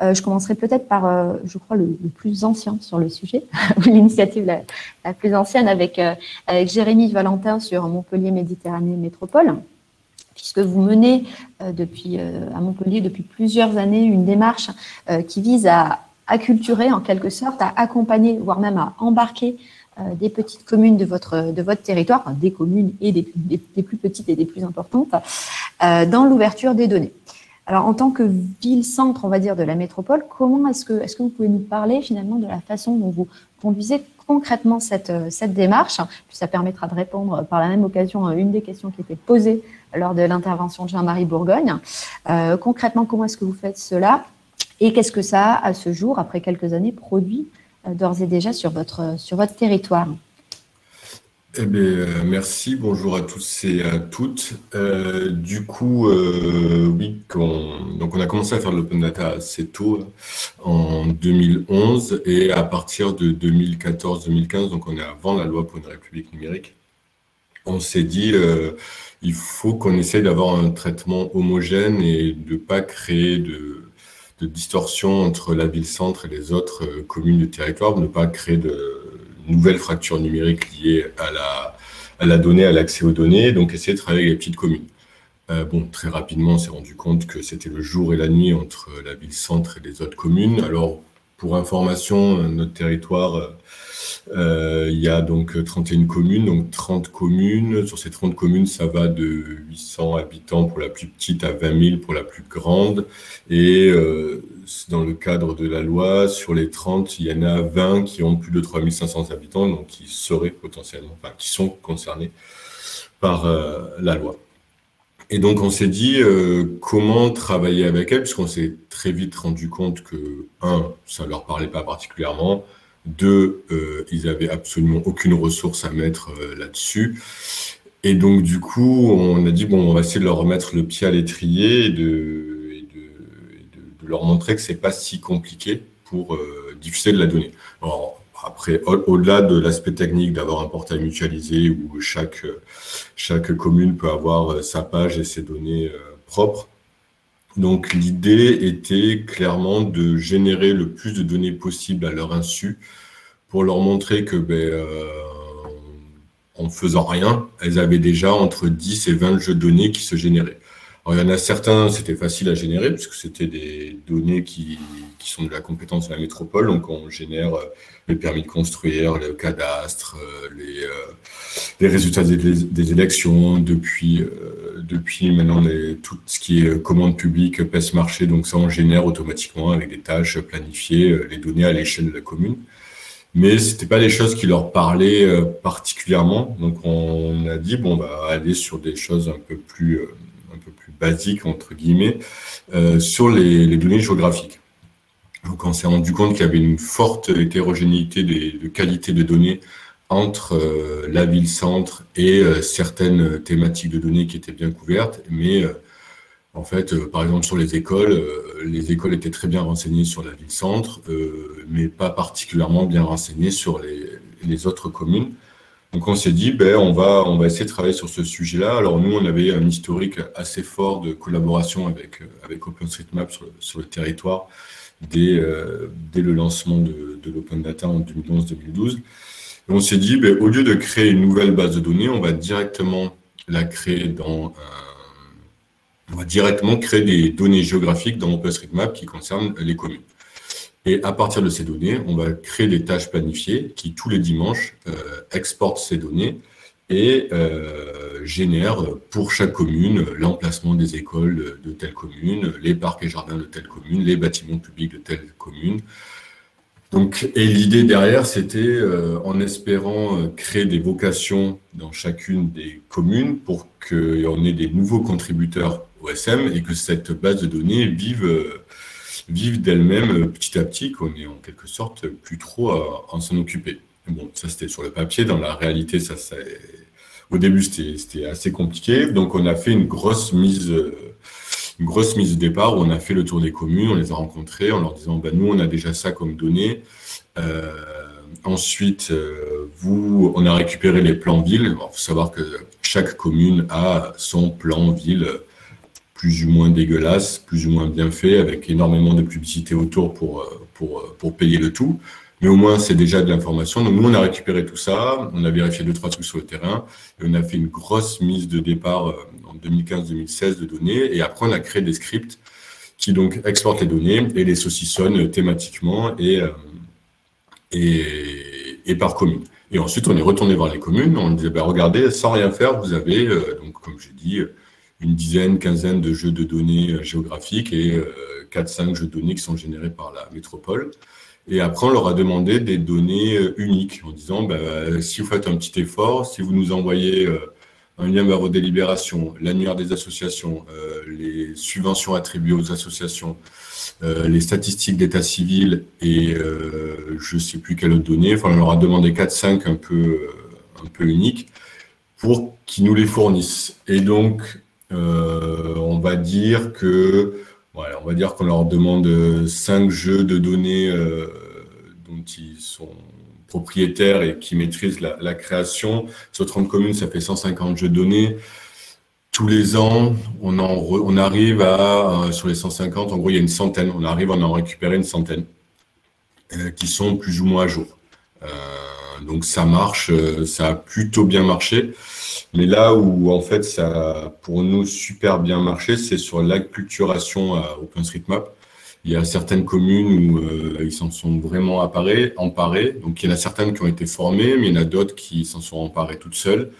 je commencerai peut-être par, je crois, le, plus ancien sur le sujet, l'initiative la, plus ancienne avec, avec Jérémy Valentin sur Montpellier Méditerranée Métropole puisque vous menez depuis, à Montpellier depuis plusieurs années une démarche qui vise à acculturer en quelque sorte, à accompagner, voire même à embarquer euh, des petites communes de votre, de votre territoire, des communes et des, plus petites et des plus importantes, euh, dans l'ouverture des données. Alors, en tant que ville-centre, on va dire, de la métropole, comment est-ce que, est-ce que vous pouvez nous parler finalement de la façon dont vous conduisez concrètement cette, cette démarche? Puis ça permettra de répondre par la même occasion à une des questions qui était posée lors de l'intervention de Jean-Marie Bourgogne. Euh, concrètement, comment est-ce que vous faites cela? Et qu'est-ce que ça à ce jour, après quelques années, produit euh, d'ores et déjà sur votre territoire? Eh bien, euh, merci, bonjour à tous et à toutes. Euh, du coup, oui, donc on a commencé à faire de l'open data assez tôt, en 2011, et à partir de 2014-2015, donc on est avant la loi pour une république numérique, on s'est dit, il faut qu'on essaye d'avoir un traitement homogène et de ne pas créer de, de distorsion entre la ville-centre et les autres euh, communes du territoire, de ne pas créer de nouvelles fractures numériques liées à la, à la donnée, à l'accès aux données, donc essayer de travailler avec les petites communes. Euh, bon, très rapidement, on s'est rendu compte que c'était le jour et la nuit entre la ville-centre et les autres communes. Alors, pour information, notre territoire euh, il y a donc 31 communes, donc 30 communes. Sur ces 30 communes, ça va de 800 habitants pour la plus petite à 20 000 pour la plus grande. Et euh, dans le cadre de la loi, sur les 30, il y en a 20 qui ont plus de 3500 habitants, donc qui seraient potentiellement, enfin, qui sont concernés par euh, la loi. Et donc, on s'est dit comment travailler avec elles, puisqu'on s'est très vite rendu compte que, un, ça ne leur parlait pas particulièrement, deux, euh, ils avaient absolument aucune ressource à mettre euh, là-dessus. Et donc, du coup, on a dit, bon, on va essayer de leur remettre le pied à l'étrier et de, leur montrer que c'est pas si compliqué pour euh, diffuser de la donnée. Alors, après, au-delà de l'aspect technique d'avoir un portail mutualisé où chaque, chaque commune peut avoir sa page et ses données propres, donc l'idée était clairement de générer le plus de données possible à leur insu pour leur montrer que ben, euh, en faisant rien, elles avaient déjà entre 10 et 20 jeux de données qui se généraient. Il y en a certains, c'était facile à générer puisque c'était des données qui, qui, sont de la compétence de la métropole. Donc, on génère euh, les permis de construire, le cadastre, euh, les, les résultats des, élections, depuis depuis maintenant tout ce qui est commande publique, pèse marché, donc ça on génère automatiquement avec des tâches planifiées, euh, les données à l'échelle de la commune. Mais c'était pas des choses qui leur parlaient euh, particulièrement, donc on a dit bon on va aller sur des choses un peu plus euh, basiques entre guillemets sur les, données géographiques. Donc on s'est rendu compte qu'il y avait une forte hétérogénéité de qualité de données entre euh, la ville-centre et euh, certaines thématiques de données qui étaient bien couvertes. Mais euh, en fait, par exemple, sur les écoles, les écoles étaient très bien renseignées sur la ville-centre, mais pas particulièrement bien renseignées sur les autres communes. Donc on s'est dit, ben, on, va, on essayer de travailler sur ce sujet-là. Alors nous, on avait un historique assez fort de collaboration avec, avec OpenStreetMap sur, le territoire dès, dès le lancement de, de l'Open Data en 2011-2012 on s'est dit, ben, au lieu de créer une nouvelle base de données, on va directement la créer dans on va directement créer des données géographiques dans OpenStreetMap qui concernent les communes. Et à partir de ces données, on va créer des tâches planifiées qui, tous les dimanches, euh, exportent ces données et euh, génèrent pour chaque commune l'emplacement des écoles de telle commune, les parcs et jardins de telle commune, les bâtiments publics de telle commune, donc, et l'idée derrière, c'était euh, en espérant créer des vocations dans chacune des communes pour qu'on ait des nouveaux contributeurs OSM et que cette base de données vive, euh, vive d'elle-même petit à petit, qu'on ait en quelque sorte plus trop à, en s'en occuper. Bon, ça c'était sur le papier, dans la réalité, ça, au début c'était assez compliqué, donc on a fait une grosse mise une grosse mise de départ où on a fait le tour des communes, on les a rencontrés en leur disant bah, nous, on a déjà ça comme données. Euh, ensuite, euh, vous, on a récupéré les plans villes. Il faut savoir que chaque commune a son plan ville plus ou moins dégueulasse, plus ou moins bien fait, avec énormément de publicité autour pour, pour, pour payer le tout. Mais au moins, c'est déjà de l'information. Donc, nous, on a récupéré tout ça, on a vérifié deux, trois trucs sur le terrain, et on a fait une grosse mise de départ euh, en 2015-2016 de données, et après, on a créé des scripts qui donc exportent les données et les saucissonnent thématiquement et, euh, et, et par commune. Et ensuite, on est retourné voir les communes, on disait, bah, regardez, sans rien faire, vous avez, euh, donc, comme j'ai dit, une dizaine, quinzaine de jeux de données géographiques et 4-5 jeux de données qui sont générés par la métropole. Et après, on leur a demandé des données euh, uniques en disant, bah, si vous faites un petit effort, si vous nous envoyez euh, un lien vers vos délibérations, l'annuaire des associations, euh, les subventions attribuées aux associations, les statistiques d'état civil et je ne sais plus quelle autre donnée. Enfin, on leur a demandé 4-5 un peu, un peu uniques pour qu'ils nous les fournissent. Et donc, on va dire que on va dire qu'on leur demande euh, cinq jeux de données euh, dont ils sont propriétaires et qui maîtrisent la, création. Sur 30 communes, ça fait 150 jeux de données. Tous les ans, on, arrive à, euh, sur les 150, en gros, il y a une centaine, on arrive à en récupérer une centaine qui sont plus ou moins à jour. Donc ça marche, ça a plutôt bien marché. Mais là où, en fait, ça a pour nous super bien marché, c'est sur l'acculturation à OpenStreetMap. Il y a certaines communes où euh, ils s'en sont vraiment emparés, emparés. Donc, il y en a certaines qui ont été formées, mais il y en a d'autres qui s'en sont emparées toutes seules.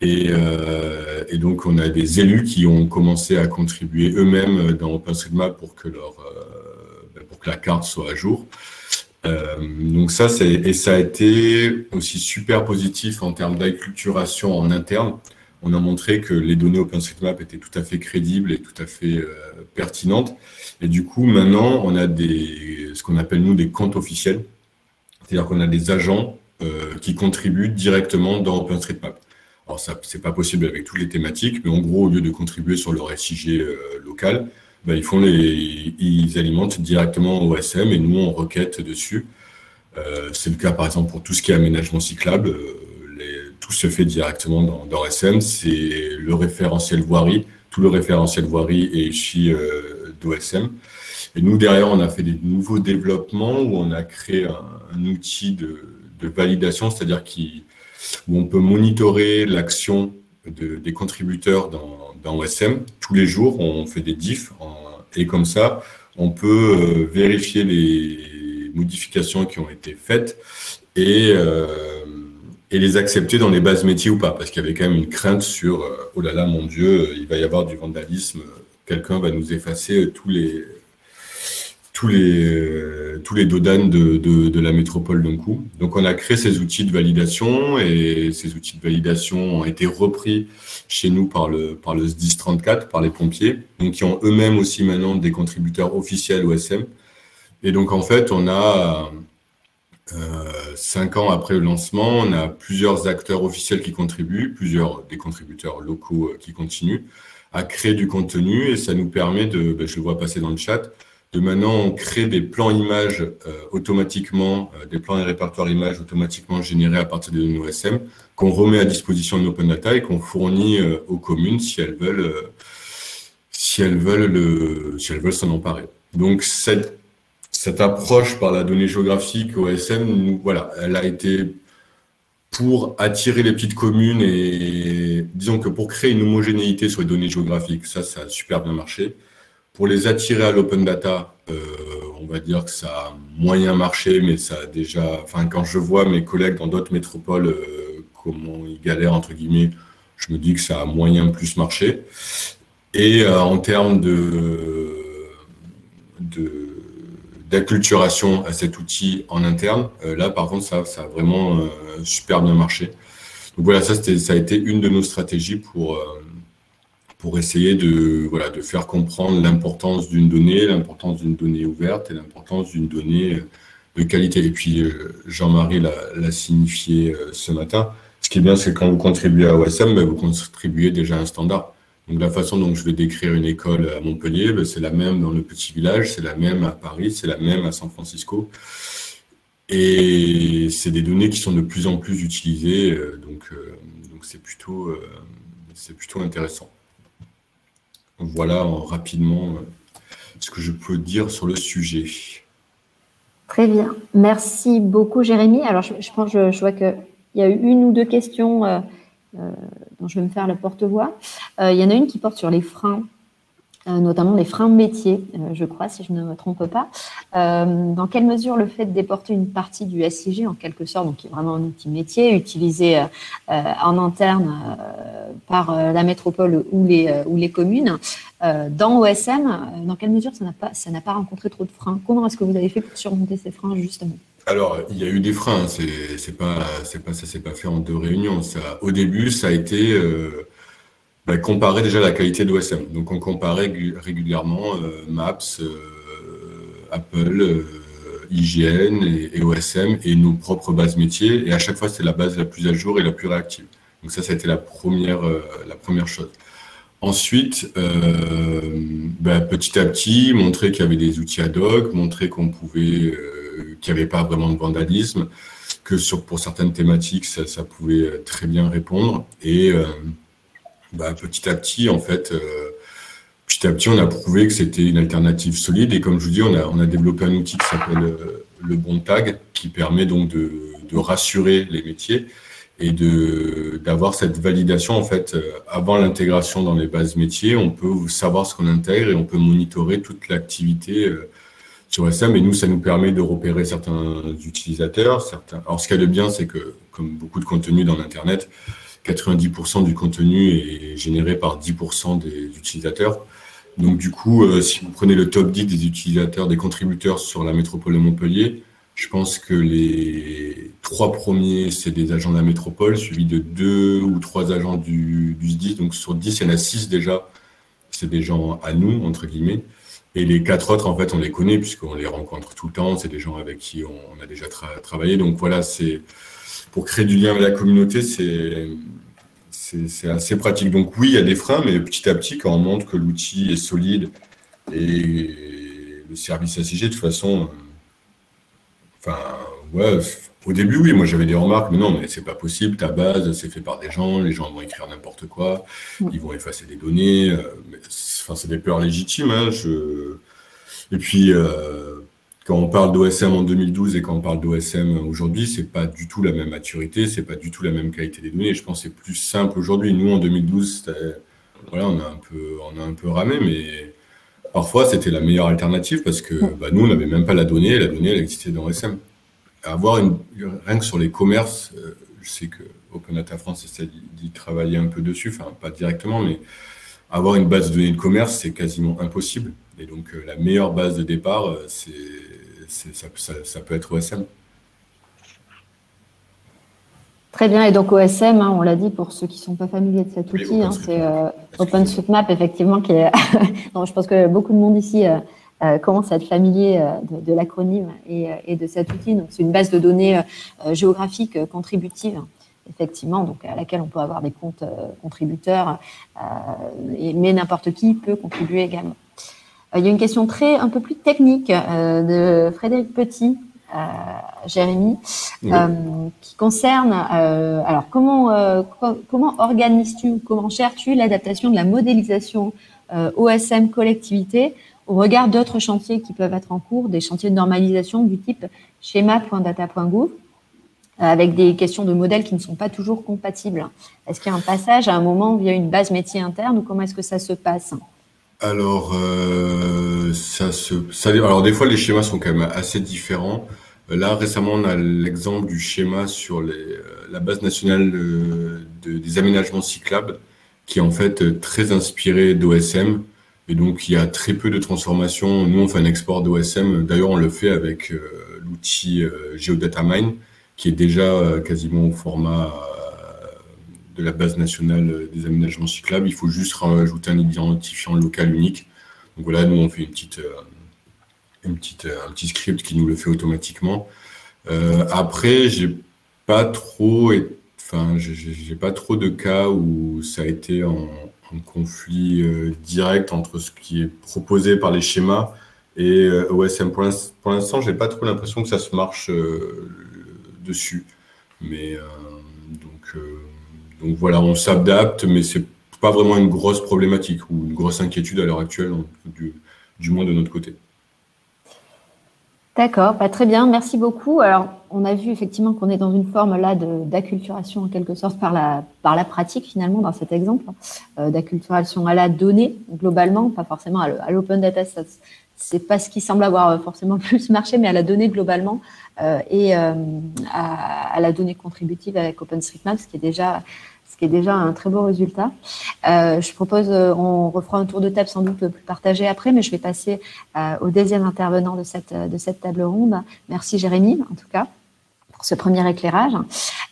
Et, euh, donc, on a des élus qui ont commencé à contribuer eux-mêmes dans OpenStreetMap euh, ben, pour que la carte soit à jour. Euh, donc ça, c'est et ça a été aussi super positif en termes d'acculturation en interne. On a montré que les données OpenStreetMap étaient tout à fait crédibles et tout à fait euh, pertinentes. Et du coup, maintenant, on a des ce qu'on appelle nous des comptes officiels, c'est-à-dire qu'on a des agents euh, qui contribuent directement dans OpenStreetMap. Alors ça, c'est pas possible avec toutes les thématiques, mais en gros, au lieu de contribuer sur le SIG local, ben, ils, font les, ils alimentent directement au SM et nous, on requête dessus. Euh, c'est le cas, par exemple, pour tout ce qui est aménagement cyclable. Euh, les, tout se fait directement dans, dans SM. C'est le référentiel voirie. Tout le référentiel voirie est ici euh, d'OSM. Et nous, derrière, on a fait des nouveaux développements où on a créé un, outil de, de validation, c'est-à-dire où on peut monitorer l'action de, des contributeurs dans, dans OSM. Tous les jours, on fait des diffs et comme ça, on peut euh, vérifier les modifications qui ont été faites et, euh, et les accepter dans les bases métiers ou pas, parce qu'il y avait quand même une crainte sur euh, oh là là, mon Dieu, il va y avoir du vandalisme, quelqu'un va nous effacer tous les tous les, tous les dodanes de, de, la métropole d'un coup. Donc, on a créé ces outils de validation et ces outils de validation ont été repris chez nous par le, par le SDIS 34, par les pompiers, donc qui ont eux-mêmes aussi maintenant des contributeurs officiels OSM. Et donc, en fait, on a, euh, cinq ans après le lancement, on a plusieurs acteurs officiels qui contribuent, plusieurs des contributeurs locaux euh, qui continuent à créer du contenu et ça nous permet de, ben, je le vois passer dans le chat, de maintenant on crée des plans images euh, automatiquement, euh, des plans et répertoires images automatiquement générés à partir de données OSM, qu'on remet à disposition de Open Data et qu'on fournit euh, aux communes si elles veulent, si elles veulent le, si s'en emparer. Donc cette, approche par la donnée géographique OSM, voilà, elle a été pour attirer les petites communes et disons que pour créer une homogénéité sur les données géographiques, ça, ça a super bien marché. Pour les attirer à l'open data, euh, on va dire que ça a moyen marché, mais ça a déjà. Enfin, quand je vois mes collègues dans d'autres métropoles, euh, comment ils galèrent, entre guillemets, je me dis que ça a moyen plus marché. Et euh, en termes de, d'acculturation à cet outil en interne, là, par contre, ça, ça a vraiment super bien marché. Donc voilà, ça, ça a été une de nos stratégies pour pour essayer de, voilà, de faire comprendre l'importance d'une donnée, l'importance d'une donnée ouverte et l'importance d'une donnée euh, de qualité. Et puis, euh, Jean-Marie l'a signifié euh, ce matin. Ce qui est bien, c'est quand vous contribuez à OSM, ben, vous contribuez déjà à un standard. Donc, la façon dont je vais décrire une école à Montpellier, ben, c'est la même dans le petit village, c'est la même à Paris, c'est la même à San Francisco. Et c'est des données qui sont de plus en plus utilisées, donc donc c'est plutôt, c'est plutôt intéressant. Voilà rapidement ce que je peux dire sur le sujet. Très bien. Merci beaucoup, Jérémy. Alors, je, pense, je, vois qu'il y a eu une ou deux questions dont je vais me faire le porte-voix. il y en a une qui porte sur les freins euh, notamment les freins métiers, euh, je crois, si je ne me trompe pas. Euh, dans quelle mesure le fait de déporter une partie du SIG, en quelque sorte, donc qui est vraiment un outil métier, utilisé en interne par la métropole ou les, ou les communes, dans OSM, dans quelle mesure ça n'a pas, pas rencontré trop de freins? Comment est-ce que vous avez fait pour surmonter ces freins, justement? Alors, il y a eu des freins, c'est, c'est pas, c'est pas, ça s'est pas fait en deux réunions. Au début, ça a été bah, comparer déjà la qualité d'OSM. Donc on comparait régulièrement euh, Maps, euh, Apple, euh, IGN et, OSM et nos propres bases métiers. Et à chaque fois, c'est la base la plus à jour et la plus réactive. Donc ça, ça a été la première, la première chose. Ensuite, bah, petit à petit, montrer qu'il y avait des outils ad hoc, montrer qu'on pouvait, qu'il n'y avait pas vraiment de vandalisme, que pour certaines thématiques, ça pouvait très bien répondre. Et bah, petit à petit, en fait, euh, petit à petit, on a prouvé que c'était une alternative solide. Et comme je vous dis, on a, on a développé un outil qui s'appelle euh, le bon tag, qui permet donc de, de rassurer les métiers et de d'avoir cette validation en fait euh, avant l'intégration dans les bases métiers. On peut savoir ce qu'on intègre et on peut monitorer toute l'activité sur SM. Et nous, ça nous permet de repérer certains utilisateurs. Certains. Alors, ce qu'il y a de bien, c'est que comme beaucoup de contenu dans l'internet, 90% du contenu est généré par 10% des utilisateurs. Donc du coup, euh, si vous prenez le top 10 des utilisateurs, des contributeurs sur la métropole de Montpellier, je pense que les trois premiers, c'est des agents de la métropole, suivis de deux ou trois agents du, du SDIS. Donc sur 10, il y en a six déjà. C'est des gens à nous, entre guillemets. Et les quatre autres, en fait, on les connaît puisqu'on les rencontre tout le temps. C'est des gens avec qui on, a déjà travaillé. Donc voilà, c'est pour créer du lien avec la communauté, c'est c'est assez pratique. Donc oui, il y a des freins, mais petit à petit, quand on montre que l'outil est solide et le service ACG, de toute façon, enfin, ouais, au début, oui, moi j'avais des remarques, mais non, mais c'est pas possible, ta base, c'est fait par des gens, les gens vont écrire n'importe quoi, ils vont effacer des données, euh, enfin, c'est des peurs légitimes. Hein, je... Et puis, euh, quand on parle d'OSM en 2012 et quand on parle d'OSM aujourd'hui, c'est pas du tout la même maturité, c'est pas du tout la même qualité des données. Je pense que c'est plus simple aujourd'hui. Nous, en 2012, voilà, on a un peu, on a un peu ramé, mais parfois c'était la meilleure alternative parce que bah, nous, on n'avait même pas la donnée, la donnée, elle existait dans OSM. Avoir une, rien que sur les commerces, euh, je sais que Open Data France essaie d'y travailler un peu dessus, enfin pas directement, mais avoir une base de données de commerce, c'est quasiment impossible. Et donc, euh, la meilleure base de départ, euh, c'est ça, peut être OSM. Très bien, et donc OSM, hein, on l'a dit pour ceux qui ne sont pas familiers de cet outil, hein, c'est euh, OpenStreetMap, effectivement, qui est. je pense que beaucoup de monde ici euh, euh, commence à être familier de, l'acronyme et, de cet outil. Donc, c'est une base de données géographiques contributives, effectivement, donc à laquelle on peut avoir des comptes contributeurs, mais n'importe qui peut contribuer également. Euh, il y a une question très un peu plus technique euh, de Frédéric Petit, euh, Jérémy, qui concerne alors comment comment organises-tu comment gères-tu l'adaptation de la modélisation OSM collectivité au regard d'autres chantiers qui peuvent être en cours, des chantiers de normalisation du type schéma.data.gouv avec des questions de modèles qui ne sont pas toujours compatibles. Est-ce qu'il y a un passage à un moment via une base métier interne ou comment est-ce que ça se passe? Alors, euh, ça se, ça, alors des fois les schémas sont quand même assez différents. Là récemment, on a l'exemple du schéma sur les, euh, la base nationale de, des aménagements cyclables, qui est en fait très inspiré d'OSM. Et donc il y a très peu de transformations. Nous, on fait un export d'OSM. D'ailleurs, on le fait avec euh, l'outil euh, GeoDataMine, qui est déjà quasiment au format la base nationale des aménagements cyclables. Il faut juste rajouter un identifiant local unique. Donc voilà, nous on fait une petite, euh, une petite, euh, un petit script qui nous le fait automatiquement. Euh, après, j'ai pas pas trop de cas où ça a été en, conflit direct entre ce qui est proposé par les schémas et OSM. Pour l'instant, j'ai pas trop l'impression que ça se marche dessus. Mais donc donc voilà, on s'adapte, mais c'est pas vraiment une grosse problématique ou une grosse inquiétude à l'heure actuelle, du, moins de notre côté. D'accord, bah, très bien, merci beaucoup. Alors, on a vu effectivement qu'on est dans une forme là d'acculturation en quelque sorte par la, par la pratique finalement dans cet exemple, euh, d'acculturation à la donnée globalement, pas forcément à l'open data, c'est pas ce qui semble avoir forcément plus marché, mais à la donnée globalement euh, et euh, à, la donnée contributive avec OpenStreetMap, ce qui est déjà un très beau résultat. Euh, je propose, euh, on refera un tour de table sans doute plus partagé après, mais je vais passer euh, au deuxième intervenant de cette table ronde. Merci Jérémy, en tout cas, pour ce premier éclairage.